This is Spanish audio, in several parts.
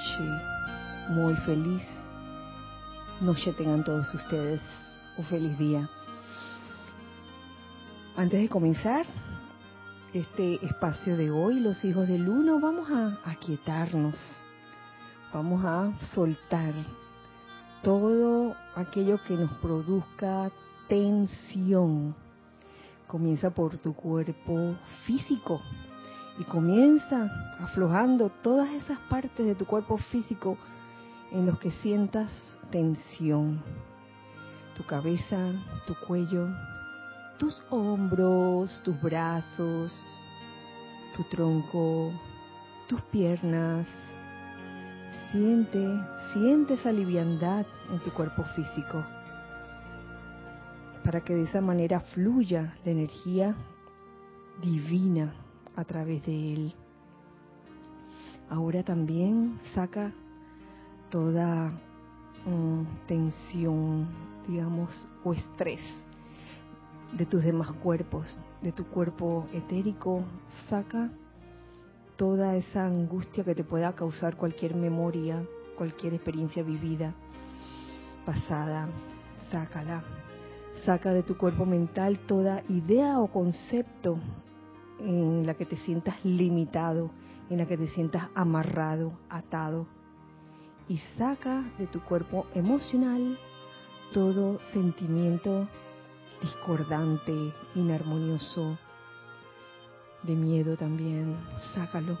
noche, muy feliz noche tengan todos ustedes. Un feliz día. Antes de comenzar este espacio de hoy, los hijos del uno, vamos a aquietarnos, vamos a soltar todo aquello que nos produzca tensión. Comienza por tu cuerpo físico y comienza aflojando todas esas partes de tu cuerpo físico en los que sientas tensión. Tu cabeza, tu cuello, tus hombros, tus brazos, tu tronco, tus piernas. Siente, siente esa liviandad en tu cuerpo físico para que de esa manera fluya la energía divina a través de él. Ahora también saca toda mm, tensión, digamos, o estrés de tus demás cuerpos, de tu cuerpo etérico, saca toda esa angustia que te pueda causar cualquier memoria, cualquier experiencia vivida, pasada, sácala. Saca de tu cuerpo mental toda idea o concepto en la que te sientas limitado, en la que te sientas amarrado, atado. Y saca de tu cuerpo emocional todo sentimiento discordante, inarmonioso, de miedo también. Sácalo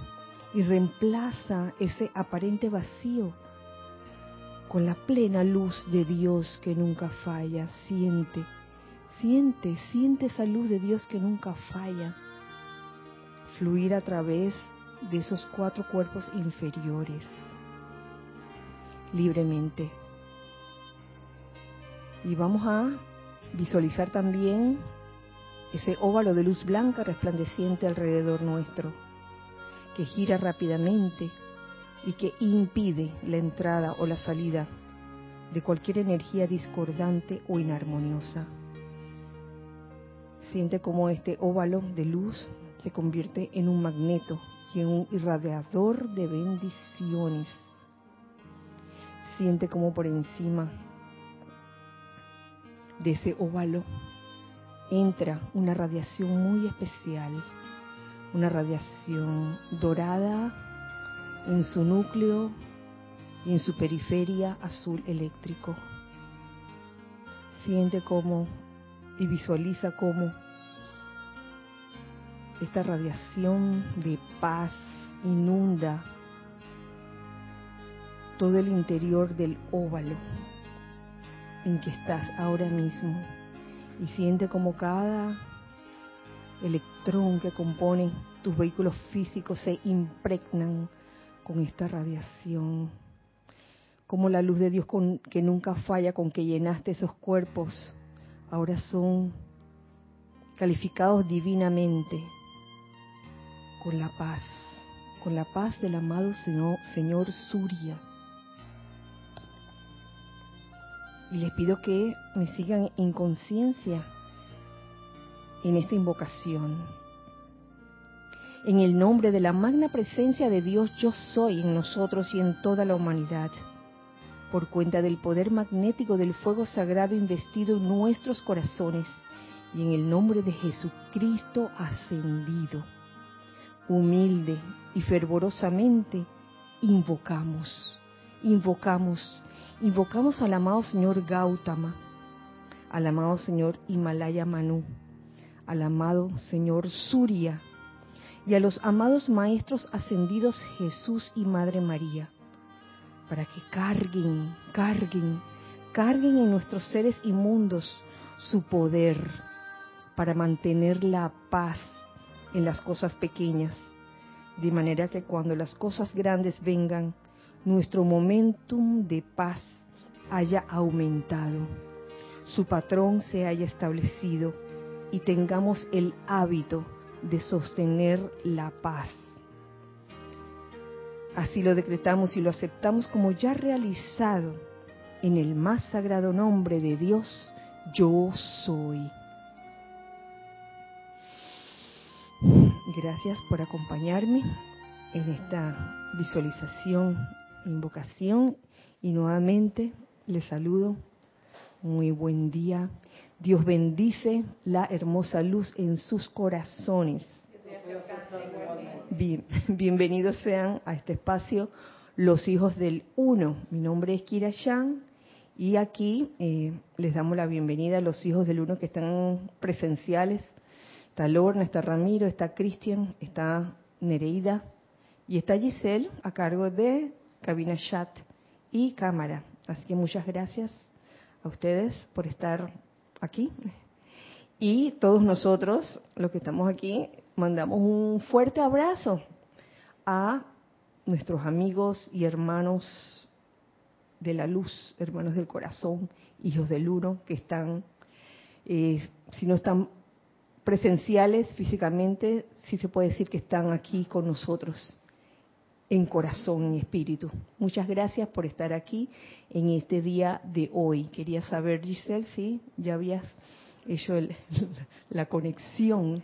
y reemplaza ese aparente vacío con la plena luz de Dios que nunca falla. Siente, siente, siente esa luz de Dios que nunca falla fluir a través de esos cuatro cuerpos inferiores libremente. Y vamos a visualizar también ese óvalo de luz blanca resplandeciente alrededor nuestro, que gira rápidamente y que impide la entrada o la salida de cualquier energía discordante o inarmoniosa. Siente como este óvalo de luz se convierte en un magneto y en un irradiador de bendiciones. Siente como por encima de ese óvalo entra una radiación muy especial, una radiación dorada en su núcleo y en su periferia azul eléctrico. Siente cómo y visualiza cómo esta radiación de paz inunda todo el interior del óvalo en que estás ahora mismo y siente como cada electrón que compone tus vehículos físicos se impregnan con esta radiación. Como la luz de Dios que nunca falla, con que llenaste esos cuerpos, ahora son calificados divinamente con la paz, con la paz del amado Señor, Señor Surya. Y les pido que me sigan en conciencia en esta invocación. En el nombre de la magna presencia de Dios yo soy en nosotros y en toda la humanidad, por cuenta del poder magnético del fuego sagrado investido en nuestros corazones y en el nombre de Jesucristo ascendido humilde y fervorosamente, invocamos, invocamos, invocamos al amado Señor Gautama, al amado Señor Himalaya Manu, al amado Señor Surya y a los amados Maestros ascendidos Jesús y Madre María, para que carguen, carguen, carguen en nuestros seres inmundos su poder para mantener la paz en las cosas pequeñas, de manera que cuando las cosas grandes vengan, nuestro momentum de paz haya aumentado, su patrón se haya establecido y tengamos el hábito de sostener la paz. Así lo decretamos y lo aceptamos como ya realizado en el más sagrado nombre de Dios, yo soy. Gracias por acompañarme en esta visualización invocación y nuevamente les saludo. Muy buen día. Dios bendice la hermosa luz en sus corazones. Bien, bienvenidos sean a este espacio los hijos del uno. Mi nombre es Kira Yang y aquí eh, les damos la bienvenida a los hijos del uno que están presenciales. Está Lorna, está Ramiro, está Cristian, está Nereida y está Giselle a cargo de cabina chat y cámara. Así que muchas gracias a ustedes por estar aquí. Y todos nosotros, los que estamos aquí, mandamos un fuerte abrazo a nuestros amigos y hermanos de la luz, hermanos del corazón, hijos del uno, que están, eh, si no están presenciales físicamente, sí se puede decir que están aquí con nosotros en corazón y espíritu. Muchas gracias por estar aquí en este día de hoy. Quería saber, Giselle, si ya habías hecho la conexión.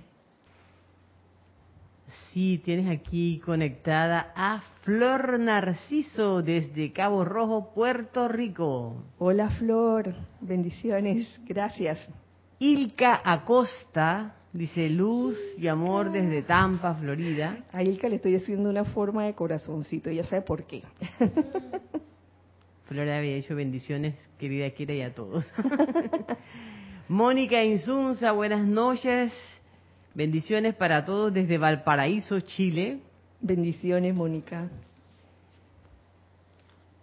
Sí, tienes aquí conectada a Flor Narciso desde Cabo Rojo, Puerto Rico. Hola Flor, bendiciones, gracias. Ilka Acosta Dice luz y amor desde Tampa, Florida. A Ilka le estoy haciendo una forma de corazoncito, ya sabe por qué. Flora había hecho bendiciones, querida Kira, y a todos. Mónica Insunza, buenas noches. Bendiciones para todos desde Valparaíso, Chile. Bendiciones, Mónica.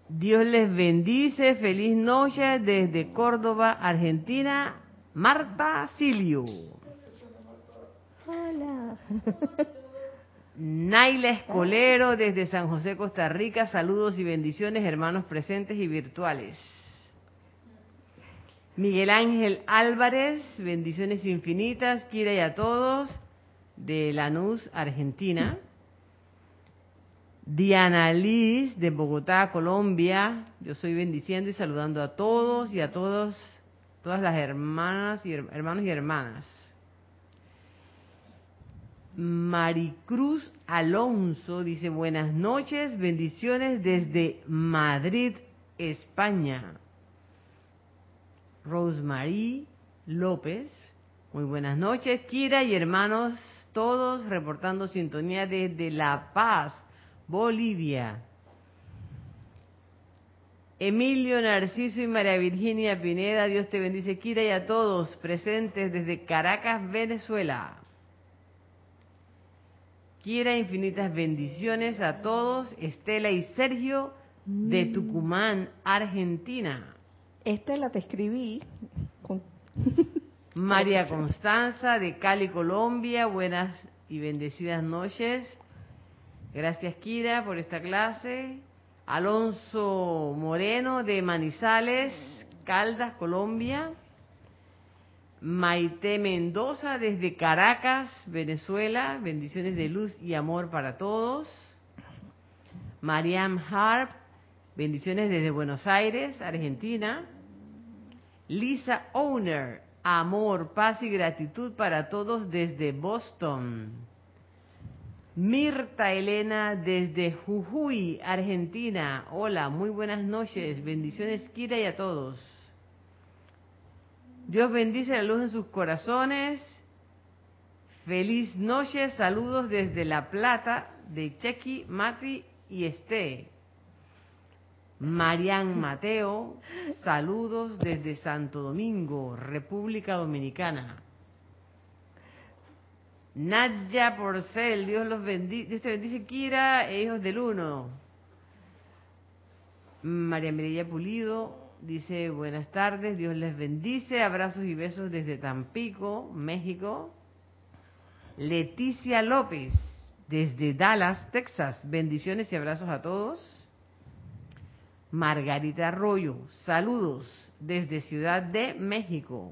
Dios les bendice. Feliz noche desde Córdoba, Argentina. Marta Silio. Hola. Naila Escolero desde San José, Costa Rica. Saludos y bendiciones, hermanos presentes y virtuales. Miguel Ángel Álvarez, bendiciones infinitas, Kira y a todos, de Lanús, Argentina. Diana Liz, de Bogotá, Colombia. Yo soy bendiciendo y saludando a todos y a todos, todas las hermanas y hermanos y hermanas. Maricruz Alonso dice buenas noches, bendiciones desde Madrid, España. Rosemary López, muy buenas noches. Kira y hermanos, todos reportando sintonía desde La Paz, Bolivia. Emilio Narciso y María Virginia Pineda, Dios te bendice, Kira, y a todos presentes desde Caracas, Venezuela. Quiera infinitas bendiciones a todos, Estela y Sergio de mm. Tucumán, Argentina. Esta la te escribí. María Constanza de Cali, Colombia, buenas y bendecidas noches. Gracias Kira por esta clase. Alonso Moreno de Manizales, Caldas, Colombia. Maite Mendoza desde Caracas, Venezuela, bendiciones de luz y amor para todos. Mariam Harp, bendiciones desde Buenos Aires, Argentina. Lisa Owner, amor, paz y gratitud para todos desde Boston. Mirta Elena desde Jujuy, Argentina. Hola, muy buenas noches. Bendiciones, Kira y a todos. Dios bendice la luz en sus corazones. Feliz noche, saludos desde La Plata de Chequi, Mati y Este. Marian Mateo, saludos desde Santo Domingo, República Dominicana. Nadia Porcel, Dios los bendice, Dios te bendice, Kira, e hijos del uno. María Mirella Pulido, Dice, buenas tardes, Dios les bendice, abrazos y besos desde Tampico, México. Leticia López, desde Dallas, Texas, bendiciones y abrazos a todos. Margarita Arroyo, saludos desde Ciudad de México.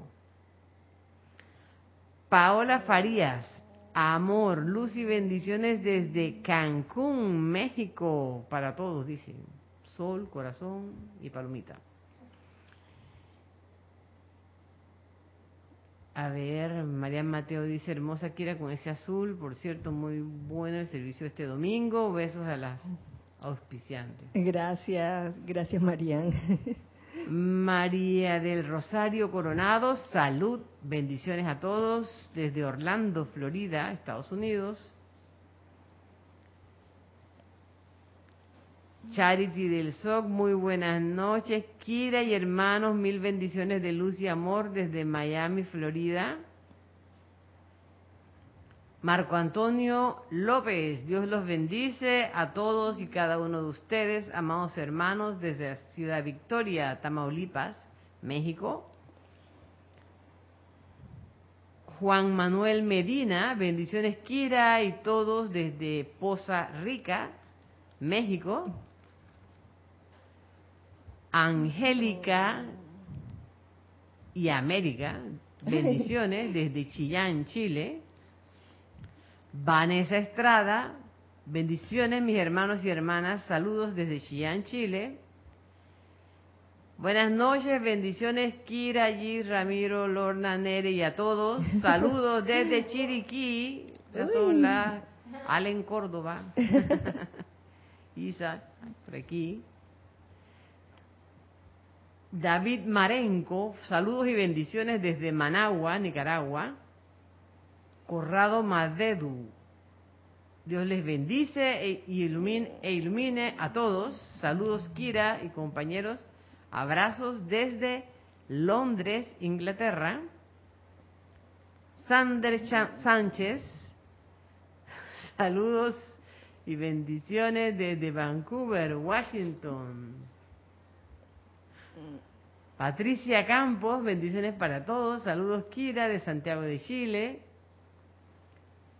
Paola Farías, amor, luz y bendiciones desde Cancún, México, para todos, dice. Sol, corazón y palomita. A ver, María Mateo dice, hermosa Kira con ese azul, por cierto, muy bueno el servicio este domingo, besos a las auspiciante. Gracias, gracias Marian. María del Rosario Coronado, salud, bendiciones a todos desde Orlando, Florida, Estados Unidos. Charity del SOC, muy buenas noches. Kira y hermanos, mil bendiciones de luz y amor desde Miami, Florida. Marco Antonio López, Dios los bendice a todos y cada uno de ustedes, amados hermanos, desde Ciudad Victoria, Tamaulipas, México. Juan Manuel Medina, bendiciones Kira y todos desde Poza Rica, México. Angélica y América, bendiciones desde Chillán, Chile. Vanessa Estrada, bendiciones mis hermanos y hermanas, saludos desde Chillán, Chile. Buenas noches, bendiciones Kira, G, Ramiro, Lorna, Nere y a todos. Saludos desde Chiriquí, la Allen Córdoba, Isa, por aquí. David Marenco, saludos y bendiciones desde Managua, Nicaragua. Corrado Madedu. Dios les bendice e ilumine, e ilumine a todos. Saludos Kira y compañeros. Abrazos desde Londres, Inglaterra. Sander Sánchez. Saludos y bendiciones desde Vancouver, Washington. Patricia Campos, bendiciones para todos. Saludos Kira de Santiago de Chile.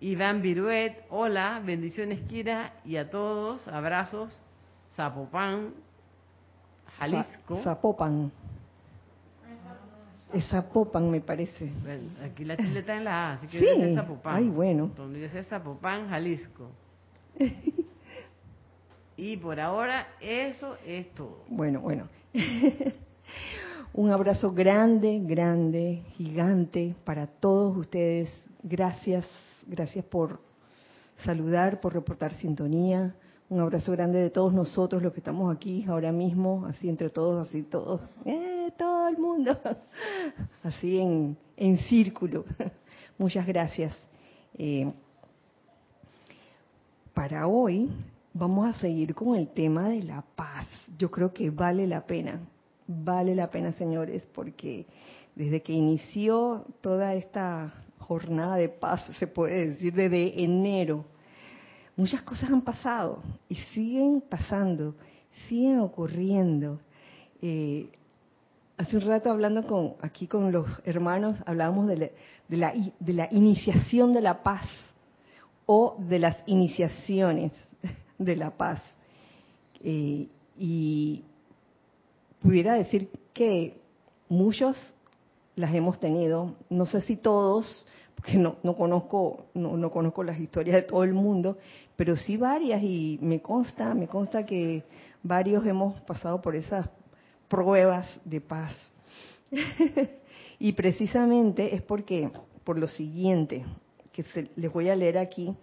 Iván Viruet, hola, bendiciones Kira y a todos, abrazos, Zapopan, Jalisco. Zapopan. Es Zapopan, me parece. Bueno, aquí la chile está en la A, así que sí. es Zapopan. Ay, bueno. Donde dice Zapopan, Jalisco. y por ahora, eso es todo. Bueno, bueno. Un abrazo grande, grande, gigante para todos ustedes. Gracias Gracias por saludar, por reportar sintonía. Un abrazo grande de todos nosotros, los que estamos aquí ahora mismo, así entre todos, así todos, eh, todo el mundo, así en, en círculo. Muchas gracias. Eh, para hoy vamos a seguir con el tema de la paz. Yo creo que vale la pena, vale la pena, señores, porque desde que inició toda esta jornada de paz, se puede decir, desde enero. Muchas cosas han pasado y siguen pasando, siguen ocurriendo. Eh, hace un rato hablando con aquí con los hermanos, hablábamos de la, de la, de la iniciación de la paz o de las iniciaciones de la paz. Eh, y pudiera decir que muchos las hemos tenido, no sé si todos, porque no, no conozco, no, no, conozco las historias de todo el mundo, pero sí varias y me consta, me consta que varios hemos pasado por esas pruebas de paz. y precisamente es porque, por lo siguiente, que les voy a leer aquí,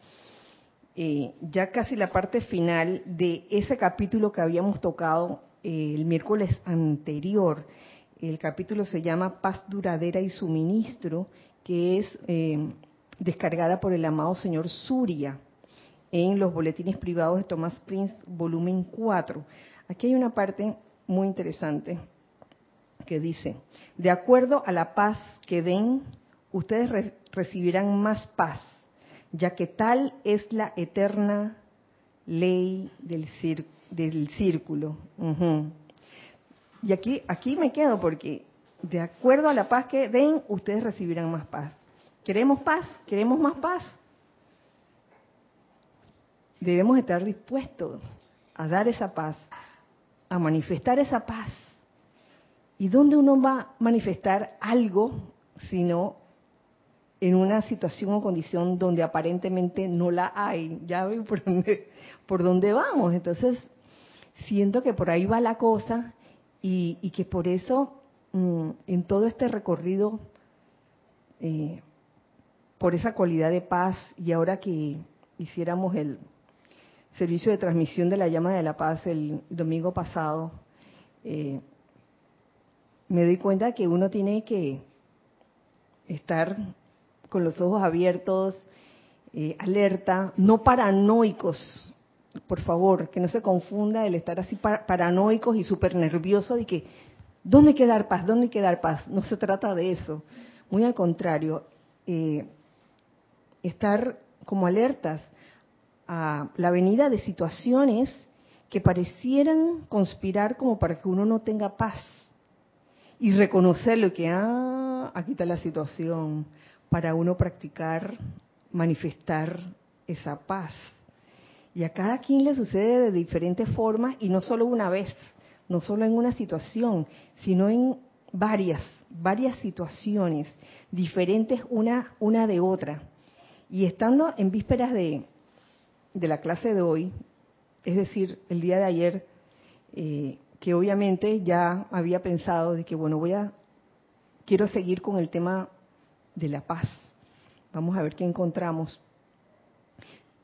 eh, ya casi la parte final de ese capítulo que habíamos tocado eh, el miércoles anterior, el capítulo se llama Paz duradera y suministro, que es eh, descargada por el amado señor Surya en los boletines privados de Thomas Prince, volumen 4. Aquí hay una parte muy interesante que dice, de acuerdo a la paz que den, ustedes recibirán más paz, ya que tal es la eterna ley del, del círculo. Y aquí, aquí me quedo porque de acuerdo a la paz que den, ustedes recibirán más paz. ¿Queremos paz? ¿Queremos más paz? Debemos estar dispuestos a dar esa paz, a manifestar esa paz. ¿Y dónde uno va a manifestar algo sino en una situación o condición donde aparentemente no la hay? Ya ven por dónde, por dónde vamos. Entonces, siento que por ahí va la cosa y, que por eso mm, en todo este recorrido, eh, por esa cualidad de paz, y ahora que hiciéramos el, servicio de transmisión de la llama de la paz el domingo pasado, eh, me doy cuenta que uno tiene que estar con los ojos abiertos, eh, alerta, no paranoicos, por favor, que no se confunda el estar así paranoicos y súper nerviosos de que, ¿dónde quedar paz? ¿Dónde quedar paz? No se trata de eso. Muy al contrario, eh, estar como alertas a la venida de situaciones que parecieran conspirar como para que uno no tenga paz y reconocerlo que, ah, aquí está la situación, para uno practicar, manifestar esa paz. Y a cada quien le sucede de diferentes formas y no solo una vez, no solo en una situación, sino en varias, varias situaciones diferentes una, una de otra. Y estando en vísperas de, de la clase de hoy, es decir, el día de ayer, eh, que obviamente ya había pensado de que, bueno, voy a, quiero seguir con el tema de la paz. Vamos a ver qué encontramos.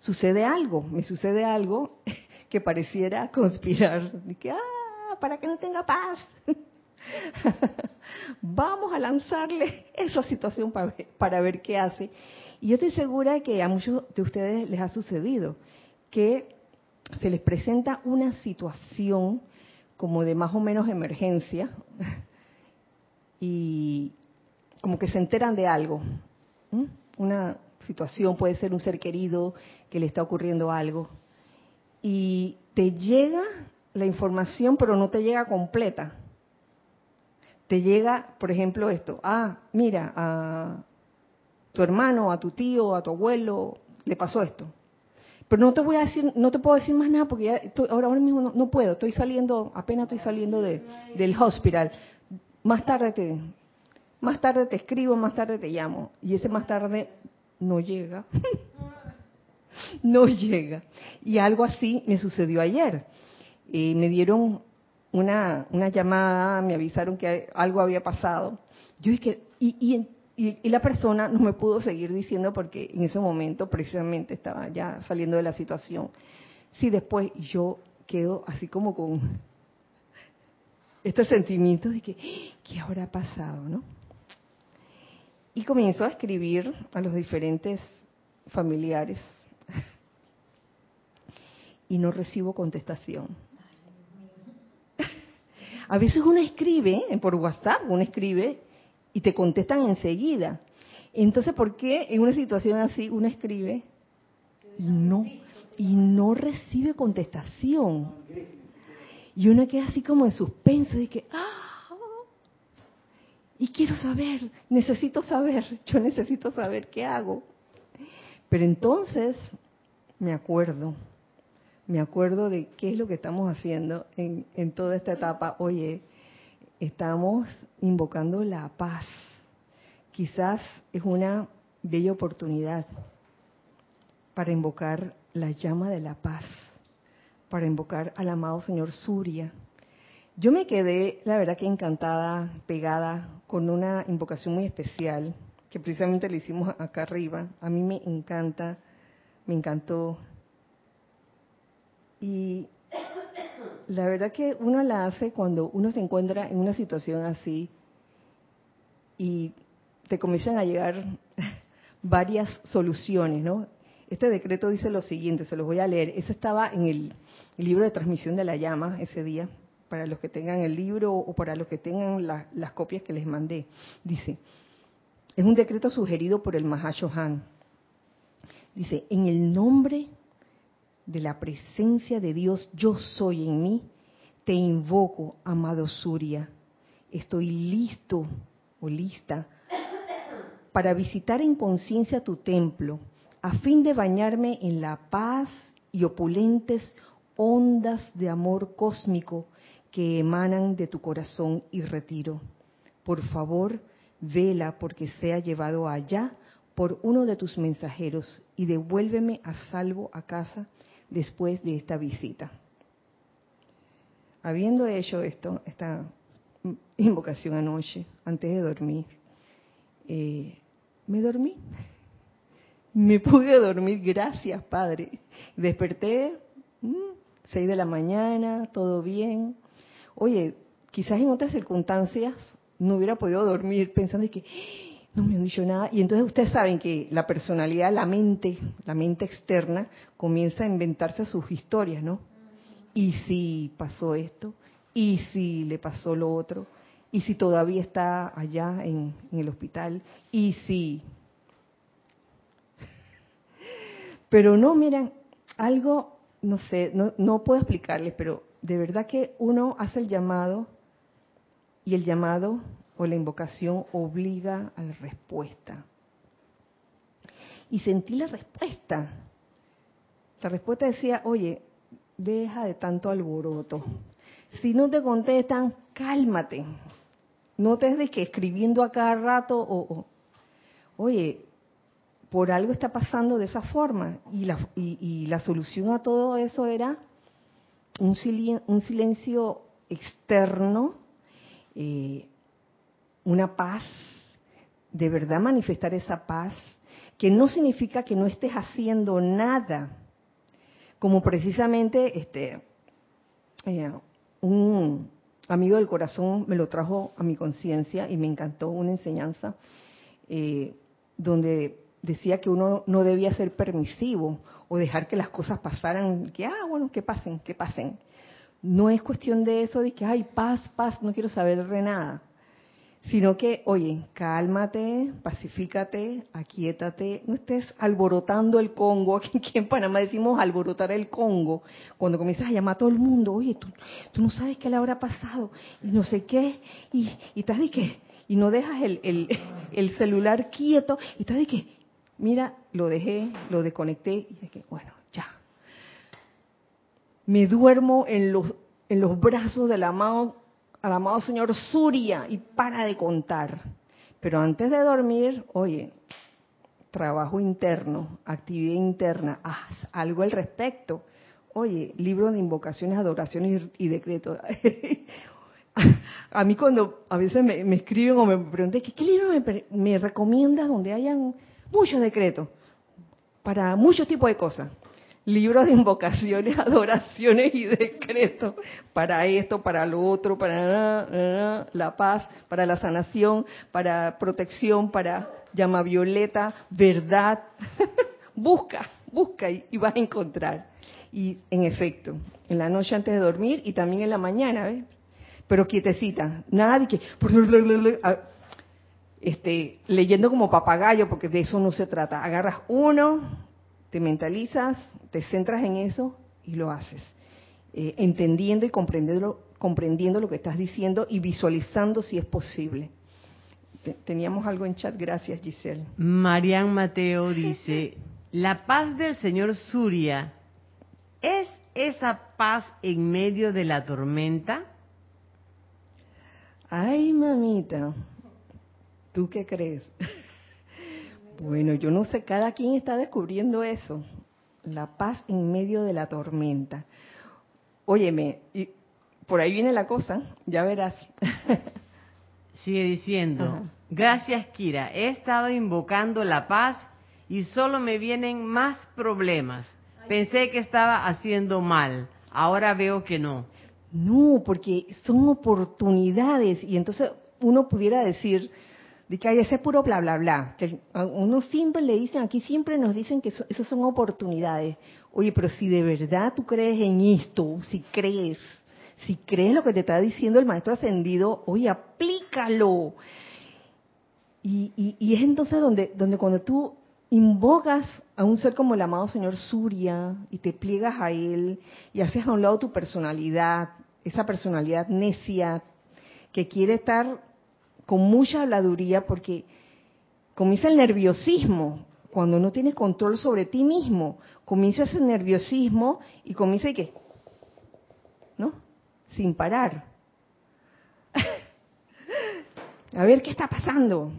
Sucede algo, me sucede algo que pareciera conspirar, de que, ah, para que no tenga paz. Vamos a lanzarle esa situación para ver, para ver qué hace. Y yo estoy segura que a muchos de ustedes les ha sucedido que se les presenta una situación como de más o menos emergencia y como que se enteran de algo. Una situación puede ser un ser querido que le está ocurriendo algo y te llega la información pero no te llega completa. Te llega, por ejemplo, esto, ah, mira, a tu hermano, a tu tío, a tu abuelo, le pasó esto. Pero no te voy a decir, no te puedo decir más nada porque ya ahora, ahora mismo no, puedo, estoy saliendo, apenas estoy saliendo de, del hospital. Más tarde te, más tarde te escribo, más tarde te llamo. Y ese más tarde no llega. no llega. Y algo así me sucedió ayer. Eh, me dieron una, una llamada, me avisaron que algo había pasado. Yo dije, y, y, y, la persona no me pudo seguir diciendo porque en ese momento precisamente estaba ya saliendo de la situación. Si después yo quedo así como con este sentimiento de que, ¿qué habrá pasado, no? Y comenzó a escribir a los diferentes familiares y no recibo contestación. A veces uno escribe por WhatsApp, uno escribe y te contestan enseguida. Entonces, ¿por qué en una situación así uno escribe y no y no recibe contestación? Y uno queda así como en suspenso de que, ah, y quiero saber, necesito saber, yo necesito saber qué hago. Pero entonces me acuerdo, me acuerdo de qué es lo que estamos haciendo en, toda esta etapa. Oye, estamos invocando la paz. Quizás es una bella oportunidad para invocar la llama de la paz, para invocar al amado Señor Surya. Yo me quedé, la verdad que encantada, pegada con una invocación muy especial, que precisamente le hicimos acá arriba. A mí me encanta, me encantó. Y la verdad que uno la hace cuando uno se encuentra en una situación así y te comienzan a llegar varias soluciones, ¿no? Este decreto dice lo siguiente, se los voy a leer. Eso estaba en el, libro de transmisión de la llama ese día, para los que tengan el libro o para los que tengan las copias que les mandé. Dice, es un decreto sugerido por el Mahashohan. Dice, en el nombre de la presencia de Dios yo soy en mí, te invoco, amado Surya. Estoy listo o lista para visitar en conciencia tu templo, a fin de bañarme en la paz y opulentes ondas de amor cósmico que emanan de tu corazón y retiro. Por favor, vela porque sea llevado allá por uno de tus mensajeros y devuélveme a salvo a casa después de esta visita. Habiendo hecho esto, esta invocación anoche, antes de dormir, eh, me dormí. Me pude dormir, gracias Padre. Desperté Seis de la mañana, todo bien. Oye, quizás en otras circunstancias no hubiera podido dormir pensando que no me han dicho nada. Y entonces ustedes saben que la personalidad, la mente, la mente externa, comienza a inventarse sus historias, ¿no? Y si pasó esto, y si le pasó lo otro, y si todavía está allá en, el hospital, y si... Pero no, miren, algo, no sé, no, no puedo explicarles, pero de verdad que uno hace el llamado y el llamado o la invocación obliga a la respuesta. Y sentí la respuesta. La respuesta decía, oye, deja de tanto alboroto. Si no te contestan, cálmate. No te des que escribiendo a cada rato o, oye, por algo está pasando de esa forma. Y la, y, la solución a todo eso era un, un silencio externo eh, una paz, de verdad manifestar esa paz, que no significa que no estés haciendo nada, como precisamente este eh, un amigo del corazón me lo trajo a mi conciencia y me encantó una enseñanza eh, donde decía que uno no debía ser permisivo o dejar que las cosas pasaran, que, ah, bueno, que pasen, que pasen. No es cuestión de eso, de que, ay, paz, paz, no quiero saber de nada sino que, oye, cálmate, pacifícate, aquietate, no estés alborotando el Congo, aquí en Panamá decimos alborotar el Congo, cuando comienzas a llamar a todo el mundo, oye, tú, tú no sabes qué le habrá pasado, y no sé qué, y, y estás de qué, y no dejas el, el, el celular quieto, y estás de qué, mira, lo dejé, lo desconecté, y que, bueno, ya. Me duermo en los, en los brazos del amado al amado señor Surya y para de contar. Pero antes de dormir, oye, trabajo interno, actividad interna, algo al respecto. Oye, libro de invocaciones, adoraciones y, decretos. a mí cuando a veces me, escriben o me preguntan, ¿qué, libro me, me recomiendas donde hayan muchos decretos? Para muchos tipos de cosas libros de invocaciones, adoraciones y decretos para esto, para lo otro, para la paz, para la sanación, para protección, para llama violeta, verdad. busca, busca y, vas a encontrar. Y en efecto, en la noche antes de dormir y también en la mañana, ¿ves? Pero quietecita, nada que este, leyendo como papagayo, porque de eso no se trata. Agarras uno, te mentalizas, te centras en eso y lo haces, eh, entendiendo y comprendiendo, comprendiendo lo que estás diciendo y visualizando si es posible. Teníamos algo en chat, gracias Giselle. Marian Mateo dice, la paz del señor Surya, ¿es esa paz en medio de la tormenta? Ay, mamita, ¿tú qué crees? Bueno, yo no sé, cada quien está descubriendo eso. La paz en medio de la tormenta. Óyeme, y por ahí viene la cosa, ya verás. Sigue diciendo, gracias Kira, he estado invocando la paz y solo me vienen más problemas. Pensé que estaba haciendo mal, ahora veo que no. No, porque son oportunidades y entonces uno pudiera decir, de que hay ese puro bla, bla, bla. Que uno siempre le dicen, aquí siempre nos dicen que eso, son oportunidades. Oye, pero si de verdad tú crees en esto, si crees, si crees lo que te está diciendo el maestro ascendido, oye, aplícalo. Y, y, es entonces donde, donde cuando tú invocas a un ser como el amado señor Surya y te pliegas a él y haces a un lado tu personalidad, esa personalidad necia que quiere estar con mucha habladuría porque comienza el nerviosismo. Cuando no tienes control sobre ti mismo, comienza ese nerviosismo y comienza qué? ¿No? Sin parar. A ver qué está pasando.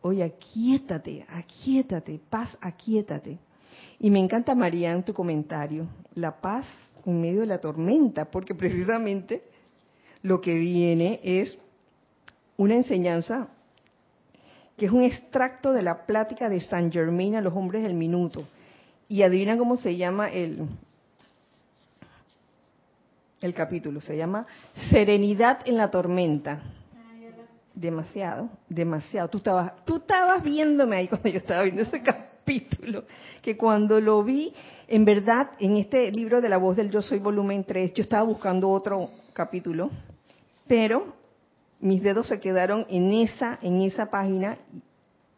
Oye, aquíétate, aquíétate, paz, aquíétate. Y me encanta, María, tu comentario, la paz en medio de la tormenta, porque precisamente lo que viene es una enseñanza que es un extracto de la plática de San Germain a los hombres del minuto. Y adivina cómo se llama el, el capítulo, se llama Serenidad en la tormenta. Demasiado, demasiado. Tú estabas, tú estabas viéndome ahí cuando yo estaba viendo ese capítulo, que cuando lo vi, en verdad, en este libro de la voz del yo soy volumen 3, yo estaba buscando otro capítulo, pero mis dedos se quedaron en esa, en esa página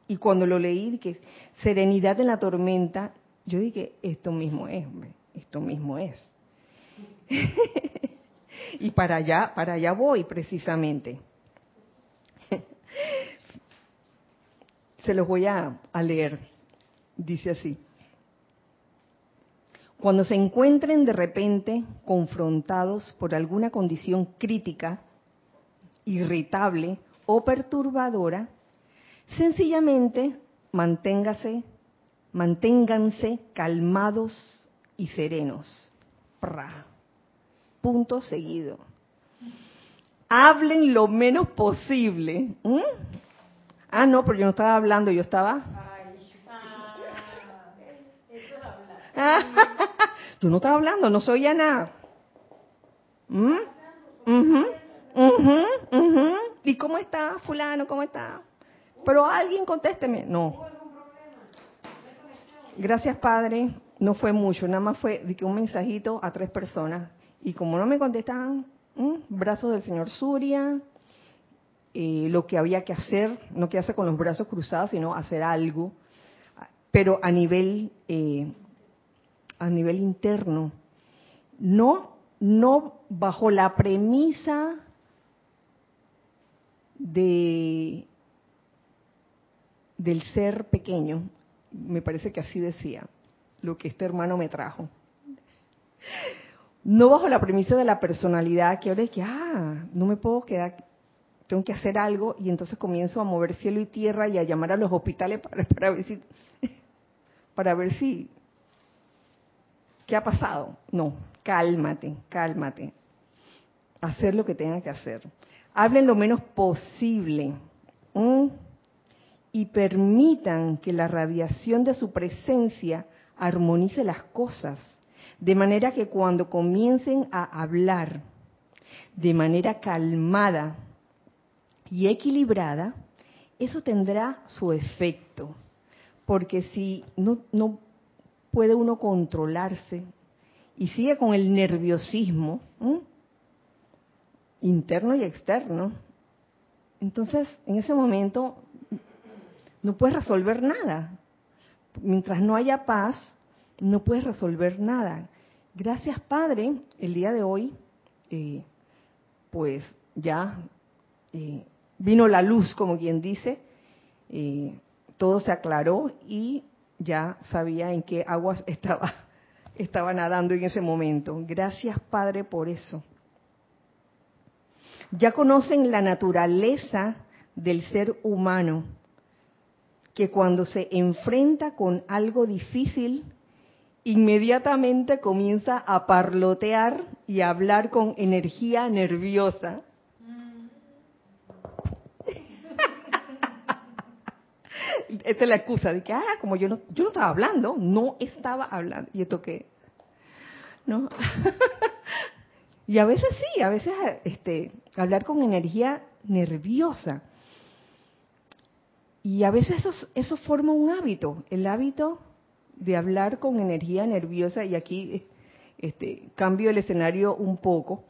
y cuando lo leí, que serenidad en la tormenta, yo dije, esto mismo es, esto mismo es. y para allá, para allá voy precisamente. Se los voy a, a leer. Dice así. Cuando se encuentren de repente confrontados por alguna condición crítica, irritable o perturbadora, sencillamente manténgase, manténganse calmados y serenos. Punto seguido. Hablen lo menos posible. Ah, no, pero yo no estaba hablando, yo estaba. yo no estaba hablando, no soy nada. ¿Mm? ¿Y cómo está fulano? ¿Cómo está? Pero alguien contésteme. No. Gracias, Padre. No fue mucho, nada más fue un mensajito a tres personas. Y como no me contestaban, brazos del señor Suria, eh, lo que había que hacer, no que hacer con los brazos cruzados, sino hacer algo, pero a nivel, eh, a nivel interno. No, no bajo la premisa de del ser pequeño, me parece que así decía, lo que este hermano me trajo. No bajo la premisa de la personalidad, que ahora es que, ah, no me puedo quedar, tengo que hacer algo, y entonces comienzo a mover cielo y tierra y a llamar a los hospitales para, para ver si, para ver si, ¿qué ha pasado? No, cálmate, cálmate. Hacer lo que tenga que hacer hablen lo menos posible y permitan que la radiación de su presencia armonice las cosas, de manera que cuando comiencen a hablar de manera calmada y equilibrada, eso tendrá su efecto. Porque si no, no puede uno controlarse y sigue con el nerviosismo, interno y externo. Entonces, en ese momento, no puedes resolver nada. Mientras no haya paz, no puedes resolver nada. Gracias, Padre, el día de hoy, eh, pues ya eh, vino la luz, como quien dice, eh, todo se aclaró y ya sabía en qué aguas estaba, estaba nadando en ese momento. Gracias, Padre, por eso ya conocen la naturaleza del ser humano, que cuando se enfrenta con algo difícil, inmediatamente comienza a parlotear y a hablar con energía nerviosa. Esta es la excusa de que, ah, como yo no, yo no estaba hablando, no estaba hablando. ¿Y esto qué? ¿No? Y a veces sí, a veces este, hablar con energía nerviosa. Y a veces eso, eso forma un hábito, el hábito de hablar con energía nerviosa. Y aquí este, cambio el escenario un poco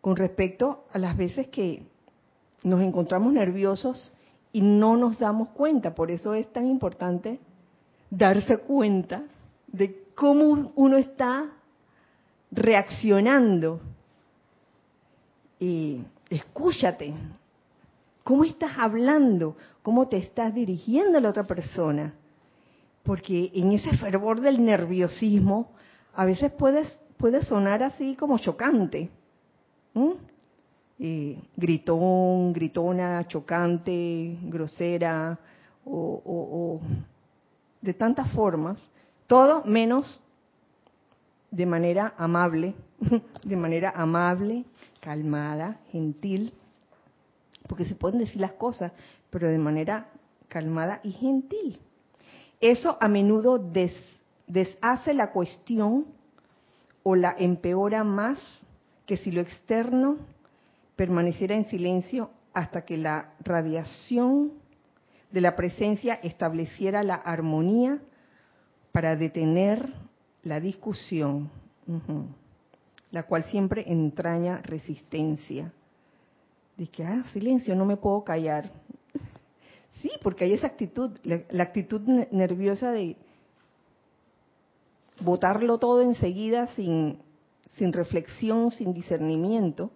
con respecto a las veces que nos encontramos nerviosos y no nos damos cuenta. Por eso es tan importante darse cuenta de cómo uno está reaccionando y escúchate. ¿Cómo estás hablando? ¿Cómo te estás dirigiendo a la otra persona? Porque en ese fervor del nerviosismo, a veces puedes, puede sonar así como chocante. gritón, gritona, chocante, grosera, o, o de tantas formas. Todo menos de manera amable, de manera amable, calmada, gentil, porque se pueden decir las cosas, pero de manera calmada y gentil. Eso a menudo deshace la cuestión o la empeora más que si lo externo permaneciera en silencio hasta que la radiación de la presencia estableciera la armonía para detener la discusión, la cual siempre entraña resistencia. Que, ah, silencio, no me puedo callar. Sí, porque hay esa actitud, la, actitud nerviosa de botarlo todo enseguida sin, sin reflexión, sin discernimiento.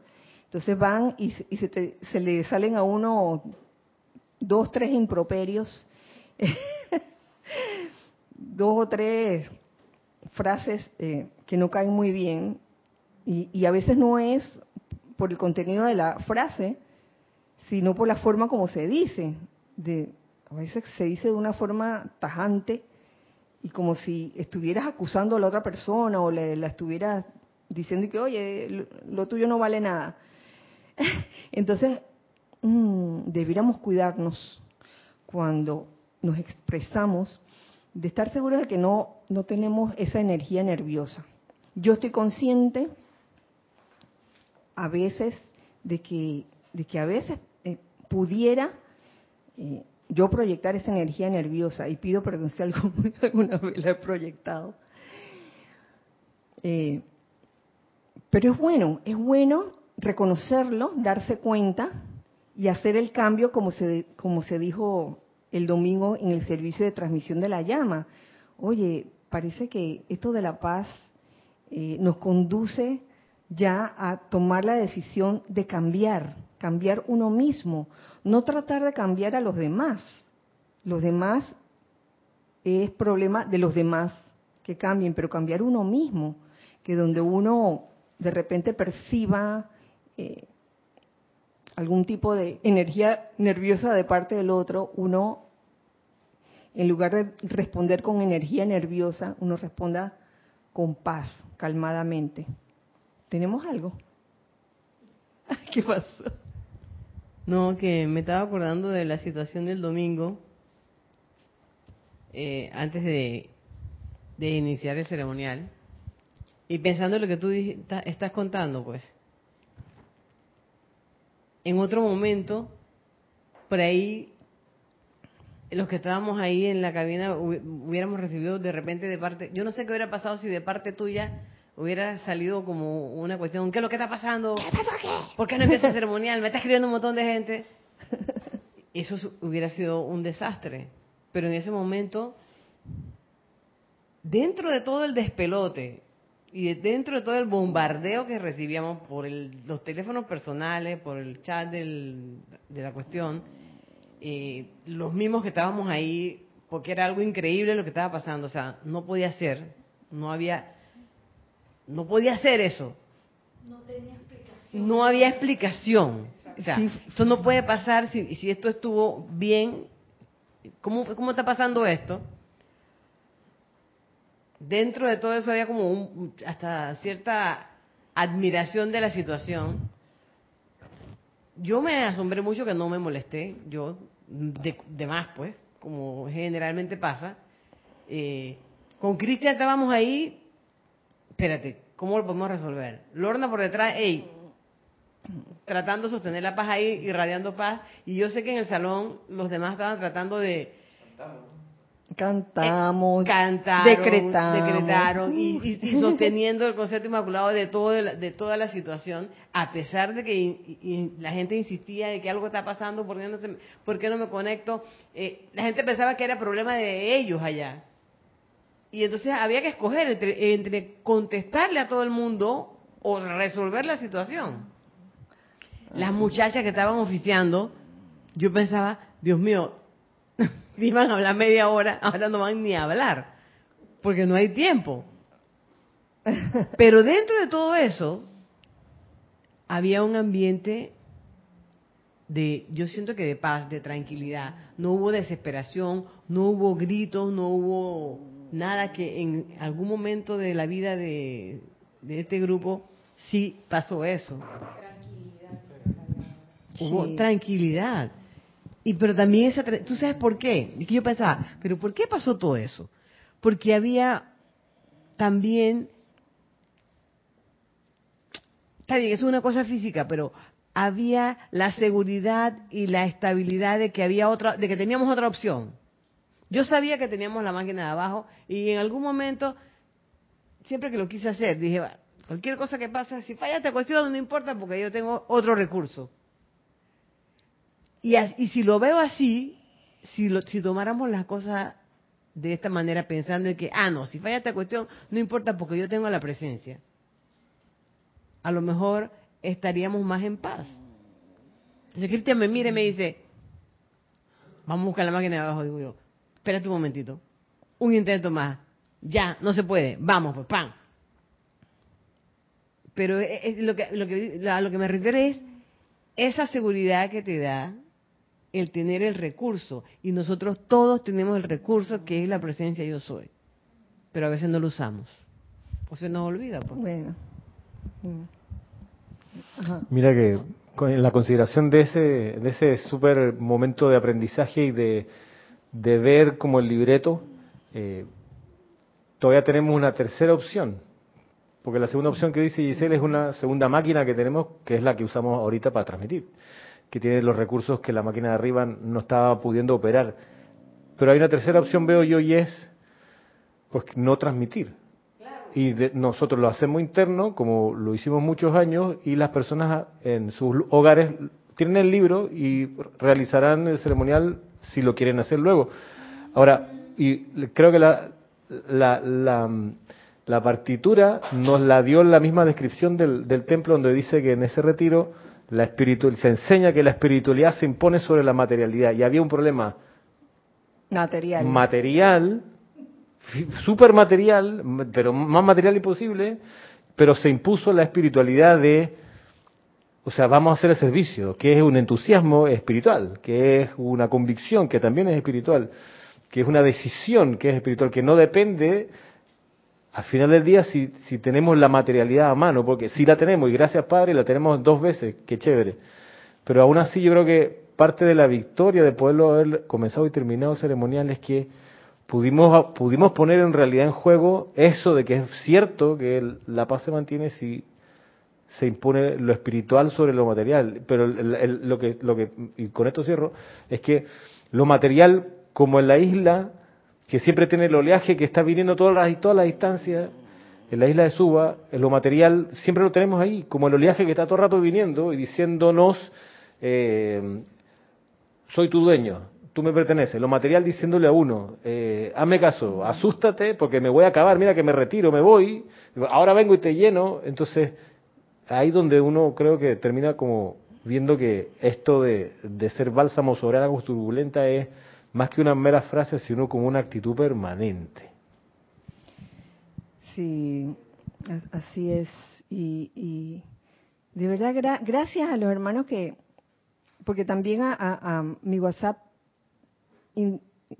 Entonces van y, se, se, le salen a uno dos, tres improperios, dos o tres frases eh, que no caen muy bien y, y, a veces no es por el contenido de la frase, sino por la forma como se dice de, a veces se dice de una forma tajante y como si estuvieras acusando a la otra persona o le, la estuvieras diciendo que, oye, lo, tuyo no vale nada. Entonces, mmm, debiéramos cuidarnos cuando nos expresamos de estar seguros de que no, no tenemos esa energía nerviosa. Yo estoy consciente a veces de que, de que a veces eh, pudiera eh, yo proyectar esa energía nerviosa, y pido perdón si alguna vez la he proyectado. Eh, pero es bueno, es bueno reconocerlo, darse cuenta y hacer el cambio como se, como se dijo el domingo en el servicio de transmisión de la llama. Oye, parece que esto de la paz eh, nos conduce ya a tomar la decisión de cambiar, cambiar uno mismo, no tratar de cambiar a los demás. Los demás es problema de los demás que cambien, pero cambiar uno mismo, que donde uno de repente perciba eh, algún tipo de energía nerviosa de parte del otro, uno, en lugar de responder con energía nerviosa, uno responda con paz, calmadamente. ¿Tenemos algo? ¿Qué pasó? No, que me estaba acordando de la situación del domingo, eh, antes de, iniciar el ceremonial, y pensando en lo que tú estás contando, pues. En otro momento, por ahí, los que estábamos ahí en la cabina hubiéramos recibido de repente de parte, yo no sé qué hubiera pasado si de parte tuya hubiera salido como una cuestión, ¿qué es lo que está pasando? ¿Qué pasó aquí? ¿Por qué no empieza el ceremonial? Me está escribiendo un montón de gente. Eso hubiera sido un desastre. Pero en ese momento, dentro de todo el despelote y dentro de todo el bombardeo que recibíamos por los teléfonos personales, por el chat de la cuestión, eh, los mismos que estábamos ahí, porque era algo increíble lo que estaba pasando, o sea, no podía ser, no había no podía hacer eso. No tenía explicación. No había explicación. O sea, esto no puede pasar si, si esto estuvo bien. ¿Cómo, ¿Cómo está pasando esto? Dentro de todo eso había como un, hasta cierta admiración de la situación. Yo me asombré mucho que no me molesté, yo de, más pues, como generalmente pasa. Eh, con Cristian estábamos ahí espérate, ¿cómo lo podemos resolver? Lorna por detrás, hey, tratando de sostener la paz ahí, irradiando paz, y yo sé que en el salón los demás estaban tratando de... Cantamos, cantaron, decretamos, decretaron y, sosteniendo el concepto inmaculado de, todo, de toda la situación, a pesar de que la gente insistía de que algo está pasando, ¿por qué no, se, por qué no me conecto? Eh, la gente pensaba que era problema de ellos allá. Y entonces había que escoger entre, contestarle a todo el mundo o resolver la situación. Las muchachas que estaban oficiando, yo pensaba, Dios mío, iban a hablar media hora, ahora no van ni a hablar, porque no hay tiempo. Pero dentro de todo eso, había un ambiente de, yo siento que de paz, de tranquilidad. No hubo desesperación, no hubo gritos, no hubo nada que en algún momento de la vida de, este grupo sí pasó eso. Tranquilidad. Hubo tranquilidad. Y pero también esa, ¿tú sabes por qué? Y que yo pensaba, pero ¿por qué pasó todo eso? Porque había también está bien, es una cosa física, pero había la seguridad y la estabilidad de que había otra, de que teníamos otra opción. Yo sabía que teníamos la máquina de abajo y en algún momento, siempre que lo quise hacer, dije, cualquier cosa que pase, si falla esta cuestión no importa porque yo tengo otro recurso. Y, y si lo veo así, si, lo, si tomáramos las cosas de esta manera pensando en que, ah, no, si falla esta cuestión, no importa porque yo tengo la presencia. A lo mejor estaríamos más en paz. Entonces Cristian me mira y me dice, vamos a buscar la máquina de abajo, digo yo, espérate un momentito, un intento más, ya, no se puede, vamos, pues, ¡pam! Pero es lo, que, lo, que, a lo que me refiero es esa seguridad que te da el tener el recurso. Y nosotros todos tenemos el recurso que es la presencia yo soy. Pero a veces no lo usamos. O se nos olvida. Pues. Bueno. Mira que en la consideración de ese, de ese súper momento de aprendizaje y de, de ver como el libreto, eh, todavía tenemos una tercera opción. Porque la segunda opción que dice Giselle es una segunda máquina que tenemos, que es la que usamos ahorita para transmitir que tiene los recursos que la máquina de arriba no estaba pudiendo operar. Pero hay una tercera opción, veo yo, y es pues no transmitir. Y nosotros lo hacemos interno, como lo hicimos muchos años, y las personas en sus hogares tienen el libro y realizarán el ceremonial si lo quieren hacer luego. Ahora, y creo que la, la, la, partitura nos la dio la misma descripción del, del templo donde dice que en ese retiro la se enseña que la espiritualidad se impone sobre la materialidad. Y había un problema material, material super material, pero más material imposible, pero se impuso la espiritualidad de, o sea, vamos a hacer el servicio, que es un entusiasmo espiritual, que es una convicción que también es espiritual, que es una decisión que es espiritual, que no depende al final del día si, si tenemos la materialidad a mano, porque si la tenemos, y gracias Padre, la tenemos dos veces, qué chévere. Pero aún así yo creo que parte de la victoria de poderlo haber comenzado y terminado ceremonial es que pudimos, pudimos poner en realidad en juego eso de que es cierto que la paz se mantiene si se impone lo espiritual sobre lo material. Pero lo que, lo que, y con esto cierro, es que lo material, como en la isla, que siempre tiene el oleaje que está viniendo todas las, todas las distancias, en la isla de Suba, en lo material, siempre lo tenemos ahí, como el oleaje que está todo el rato viniendo y diciéndonos, eh, soy tu dueño, tú me perteneces. Lo material diciéndole a uno, eh, hazme caso, asústate porque me voy a acabar, mira que me retiro, me voy, ahora vengo y te lleno. Entonces, ahí donde uno creo que termina como viendo que esto de, de ser bálsamo sobre algo turbulenta es más que una mera frase, sino como una actitud permanente. Sí, así es. Y, de verdad, gracias a los hermanos que, porque también a, mi WhatsApp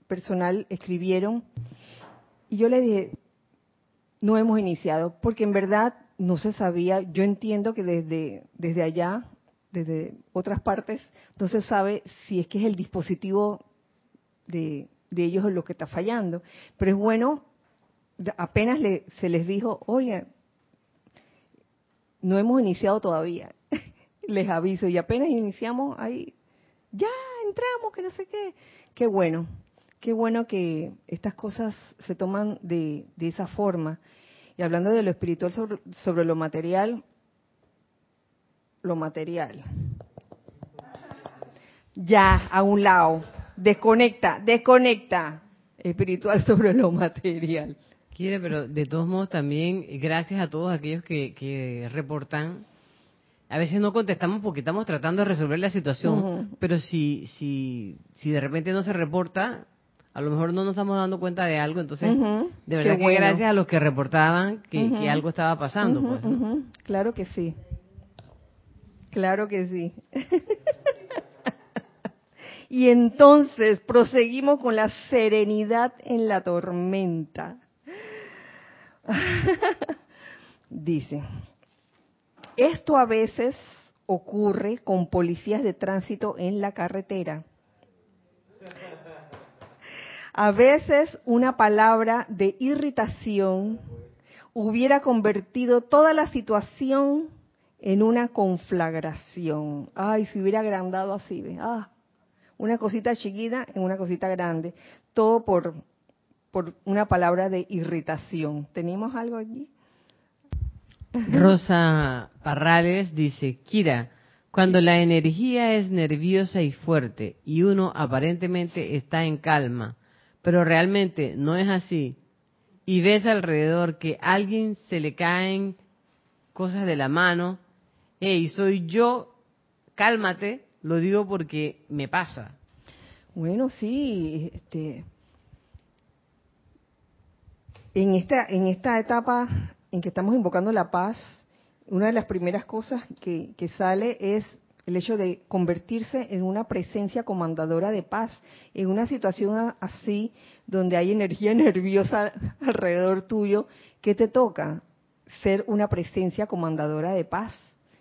personal escribieron, y yo le dije, no hemos iniciado, porque en verdad no se sabía, yo entiendo que desde, desde allá, desde otras partes, no se sabe si es que es el dispositivo de, ellos es lo que está fallando. Pero es bueno, apenas se les dijo, oye, no hemos iniciado todavía, les aviso, y apenas iniciamos ahí, ya entramos, que no sé qué, qué bueno, qué bueno que estas cosas se toman de, de esa forma. Y hablando de lo espiritual sobre, sobre lo material, lo material. Ya, a un lado desconecta, desconecta. Espiritual sobre lo material. Quiere, pero de todos modos también, gracias a todos aquellos que, reportan, a veces no contestamos porque estamos tratando de resolver la situación, pero si, si, si de repente no se reporta, a lo mejor no nos estamos dando cuenta de algo, entonces de verdad que gracias a los que reportaban que, algo estaba pasando. Pues, claro que sí, claro que sí. Y entonces proseguimos con la serenidad en la tormenta. Dice, esto a veces ocurre con policías de tránsito en la carretera. A veces una palabra de irritación hubiera convertido toda la situación en una conflagración. Ay, si hubiera agrandado así. Ah, una cosita chiquita en una cosita grande. Todo por, por una palabra de irritación. ¿Tenemos algo allí? Rosa Parrales dice, Kira, cuando la energía es nerviosa y fuerte y uno aparentemente está en calma, pero realmente no es así, y ves alrededor que a alguien se le caen cosas de la mano, hey, soy yo, cálmate, lo digo porque me pasa. Bueno, sí, este, en esta, en esta etapa en que estamos invocando la paz, una de las primeras cosas que, que sale es el hecho de convertirse en una presencia comandadora de paz, en una situación así donde hay energía nerviosa alrededor tuyo, ¿qué te toca? Ser una presencia comandadora de paz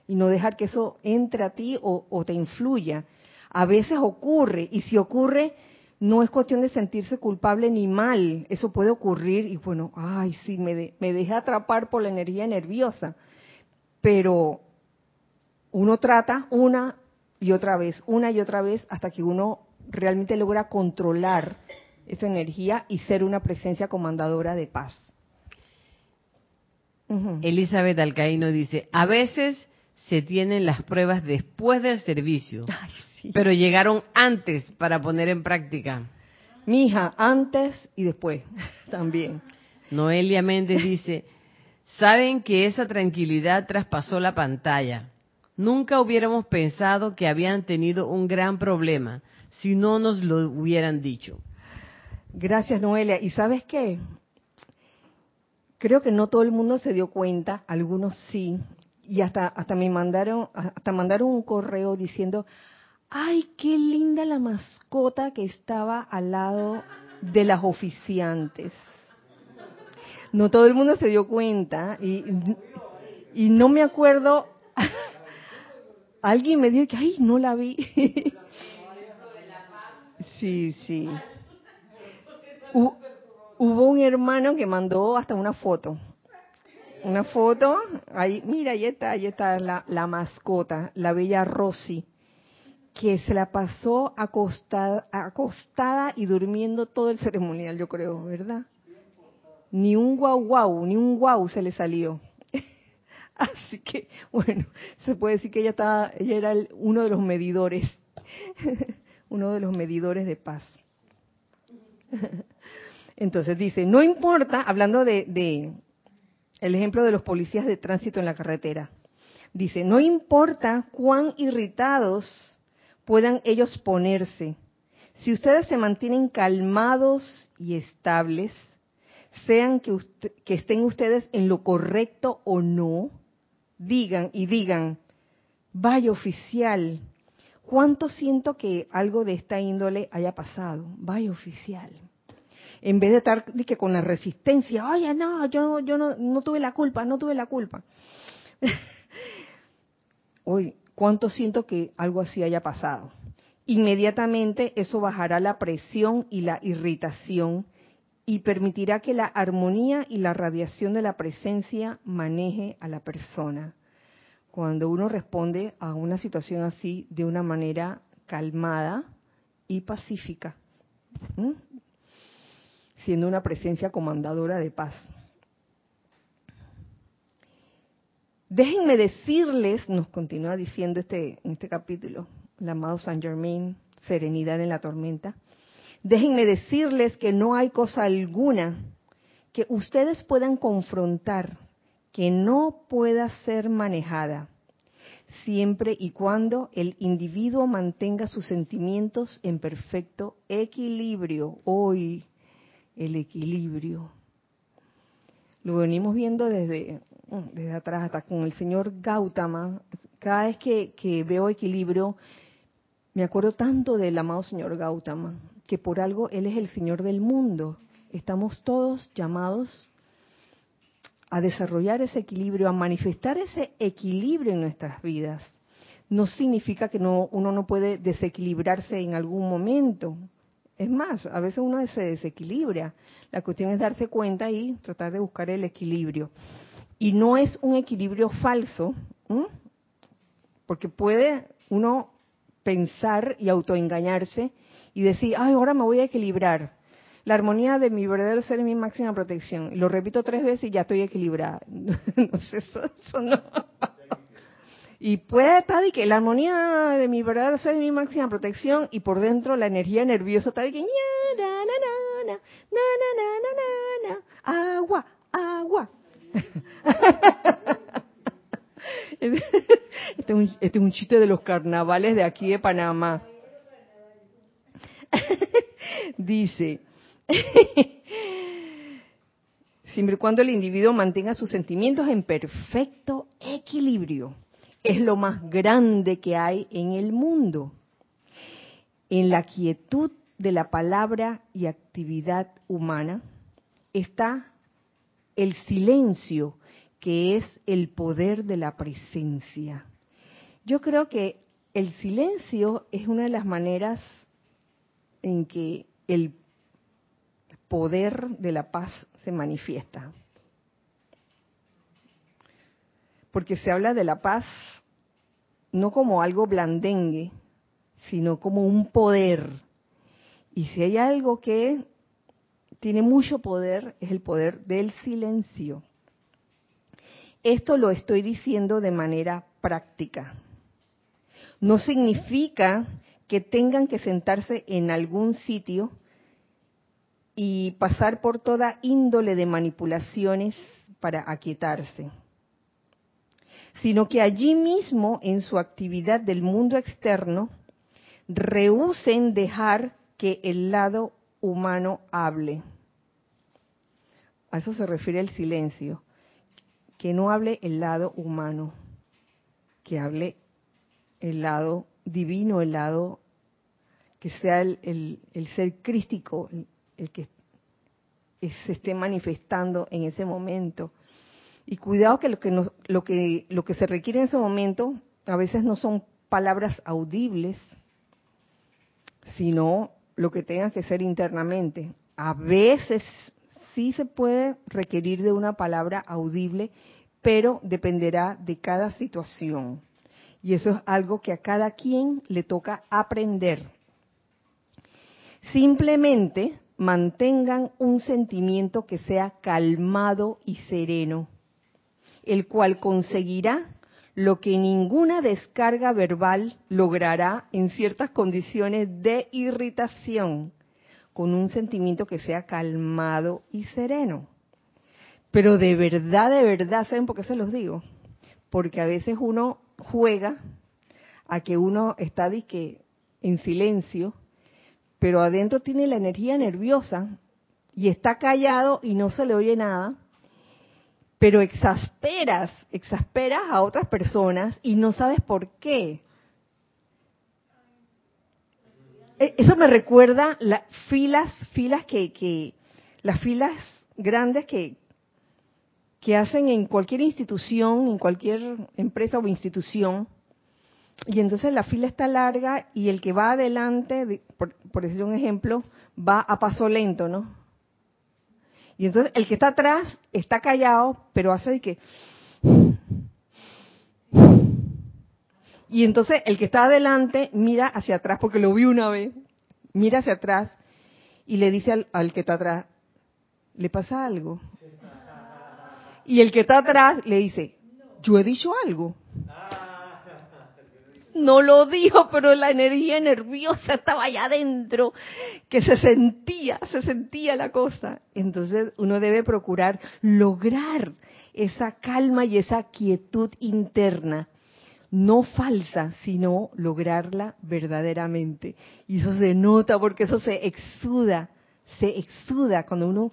y no dejar que eso entre a ti o, te influya. A veces ocurre y si ocurre no es cuestión de sentirse culpable ni mal, eso puede ocurrir y bueno, ay, sí, me, me dejé atrapar por la energía nerviosa, pero uno trata una y otra vez, una y otra vez, hasta que uno realmente logra controlar esa energía y ser una presencia comandadora de paz. Elizabeth Alcaíno dice, a veces se tienen las pruebas después del servicio. Ay, pero llegaron antes para poner en práctica. Mija, antes y después también. Noelia Méndez dice, saben que esa tranquilidad traspasó la pantalla. Nunca hubiéramos pensado que habían tenido un gran problema si no nos lo hubieran dicho. Gracias, Noelia. ¿Y sabes qué? Creo que no todo el mundo se dio cuenta, algunos sí, y hasta hasta me mandaron hasta mandaron un correo diciendo, ay, qué linda la mascota que estaba al lado de las oficiantes. No todo el mundo se dio cuenta y, y no me acuerdo, alguien me dijo que, ay, no la vi. sí, sí. hubo un hermano que mandó hasta una foto. Una foto, ahí, mira, ahí está, ahí está la, mascota, la bella Rosy que se la pasó acostada, acostada y durmiendo todo el ceremonial, yo creo, ¿verdad? Ni un guau guau, ni un guau se le salió. Así que, bueno, se puede decir que ella estaba, ella era uno de los medidores, uno de los medidores de paz. Entonces dice, no importa, hablando de, de el ejemplo de los policías de tránsito en la carretera, dice, no importa cuán irritados puedan ellos ponerse. Si ustedes se mantienen calmados y estables, sean que, que estén ustedes en lo correcto o no, digan y digan, vaya oficial, ¿cuánto siento que algo de esta índole haya pasado? Vaya oficial. En vez de estar que con la resistencia, oye, no, yo, yo no, no tuve la culpa, no tuve la culpa. Hoy, cuánto siento que algo así haya pasado. Inmediatamente eso bajará la presión y la irritación y permitirá que la armonía y la radiación de la presencia maneje a la persona. Cuando uno responde a una situación así de una manera calmada y pacífica, siendo una presencia comandadora de paz. Déjenme decirles, nos continúa diciendo este, en este capítulo, el amado Saint Germain, serenidad en la tormenta. Déjenme decirles que no hay cosa alguna que ustedes puedan confrontar que no pueda ser manejada, siempre y cuando el individuo mantenga sus sentimientos en perfecto equilibrio. Hoy, el equilibrio. Lo venimos viendo desde Mm, desde atrás hasta con el señor Gautama, cada vez que, veo equilibrio, me acuerdo tanto del amado señor Gautama, que por algo él es el señor del mundo. Estamos todos llamados a desarrollar ese equilibrio, a manifestar ese equilibrio en nuestras vidas. No significa que no, uno no puede desequilibrarse en algún momento. Es más, a veces uno se desequilibra. La cuestión es darse cuenta y tratar de buscar el equilibrio y no es un equilibrio falso, porque puede uno pensar y autoengañarse y decir, ay, ahora me voy a equilibrar. La armonía de mi verdadero ser es mi máxima protección. Lo repito tres veces y ya estoy equilibrada. no sé, eso, no. Y puede estar de que la armonía de mi verdadero ser es mi máxima protección y por dentro la energía nerviosa está de que agua, agua. este, es un, este es un chiste de los carnavales de aquí de Panamá. Dice, siempre y cuando el individuo mantenga sus sentimientos en perfecto equilibrio, es lo más grande que hay en el mundo. En la quietud de la palabra y actividad humana está el silencio, que es el poder de la presencia. Yo creo que el silencio es una de las maneras en que el poder de la paz se manifiesta. Porque se habla de la paz no como algo blandengue, sino como un poder. Y si hay algo que tiene mucho poder, es el poder del silencio. Esto lo estoy diciendo de manera práctica. No significa que tengan que sentarse en algún sitio y pasar por toda índole de manipulaciones para aquietarse, sino que allí mismo, en su actividad del mundo externo, rehúsen dejar que el lado humano hable. A eso se refiere el silencio, que no hable el lado humano, que hable el lado divino, el lado que sea el, ser crístico, el, que se esté manifestando en ese momento. Y cuidado que lo que, lo que lo que se requiere en ese momento a veces no son palabras audibles, sino lo que tenga que ser internamente. A veces sí se puede requerir de una palabra audible, pero dependerá de cada situación. Y eso es algo que a cada quien le toca aprender. Simplemente mantengan un sentimiento que sea calmado y sereno, el cual conseguirá lo que ninguna descarga verbal logrará en ciertas condiciones de irritación, con un sentimiento que sea calmado y sereno. Pero de verdad, de verdad, ¿saben por qué se los digo? Porque a veces uno juega a que uno está en silencio, pero adentro tiene la energía nerviosa y está callado y no se le oye nada, pero exasperas, exasperas a otras personas y no sabes por qué. E, eso me recuerda las filas, filas que, que, las filas grandes que, que hacen en cualquier institución, en cualquier empresa o institución, y entonces la fila está larga y el que va adelante, por, decir un ejemplo, va a paso lento, ¿no? Y entonces el que está atrás está callado, pero hace de que... Y entonces el que está adelante mira hacia atrás, porque lo vi una vez, mira hacia atrás y le dice al, al que está atrás, ¿le pasa algo? Y el que está atrás le dice, yo he dicho algo. No lo dijo, pero la energía nerviosa estaba allá adentro, que se sentía, se sentía la cosa. Entonces uno debe procurar lograr esa calma y esa quietud interna, no falsa, sino lograrla verdaderamente. Y eso se nota porque eso se exuda, se exuda cuando uno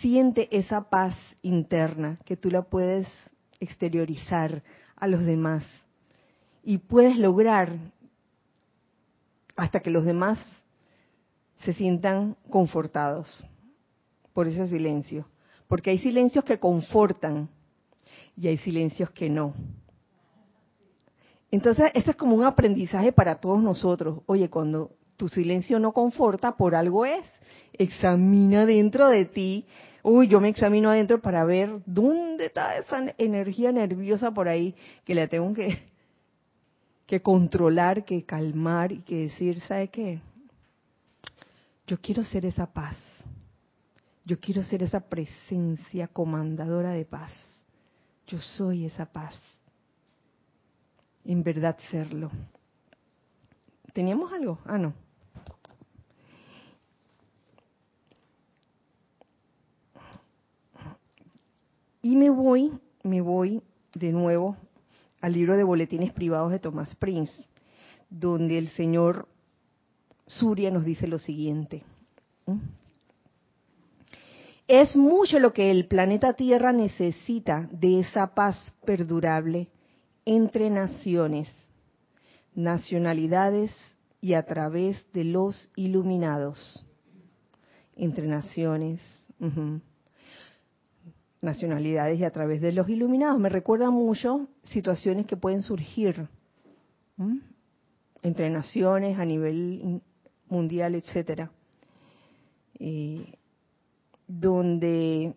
siente esa paz interna que tú la puedes exteriorizar a los demás y puedes lograr hasta que los demás se sientan confortados por ese silencio. Porque hay silencios que confortan y hay silencios que no. Entonces, esto es como un aprendizaje para todos nosotros. Oye, cuando tu silencio no conforta, por algo es. Examina dentro de ti uy, yo me examino adentro para ver dónde está esa energía nerviosa por ahí que la tengo que, que controlar, que calmar y que decir, ¿sabe qué? Yo quiero ser esa paz. Yo quiero ser esa presencia comandadora de paz. Yo soy esa paz. En verdad serlo. ¿Teníamos algo? Ah, no. Y me voy, me voy de nuevo al libro de boletines privados de Thomas Prince, donde el señor Surya nos dice lo siguiente. Es mucho lo que el planeta Tierra necesita de esa paz perdurable entre naciones, nacionalidades y a través de los iluminados. Entre naciones, nacionalidades y a través de los iluminados. Me recuerda mucho situaciones que pueden surgir entre naciones a nivel mundial, etcétera, donde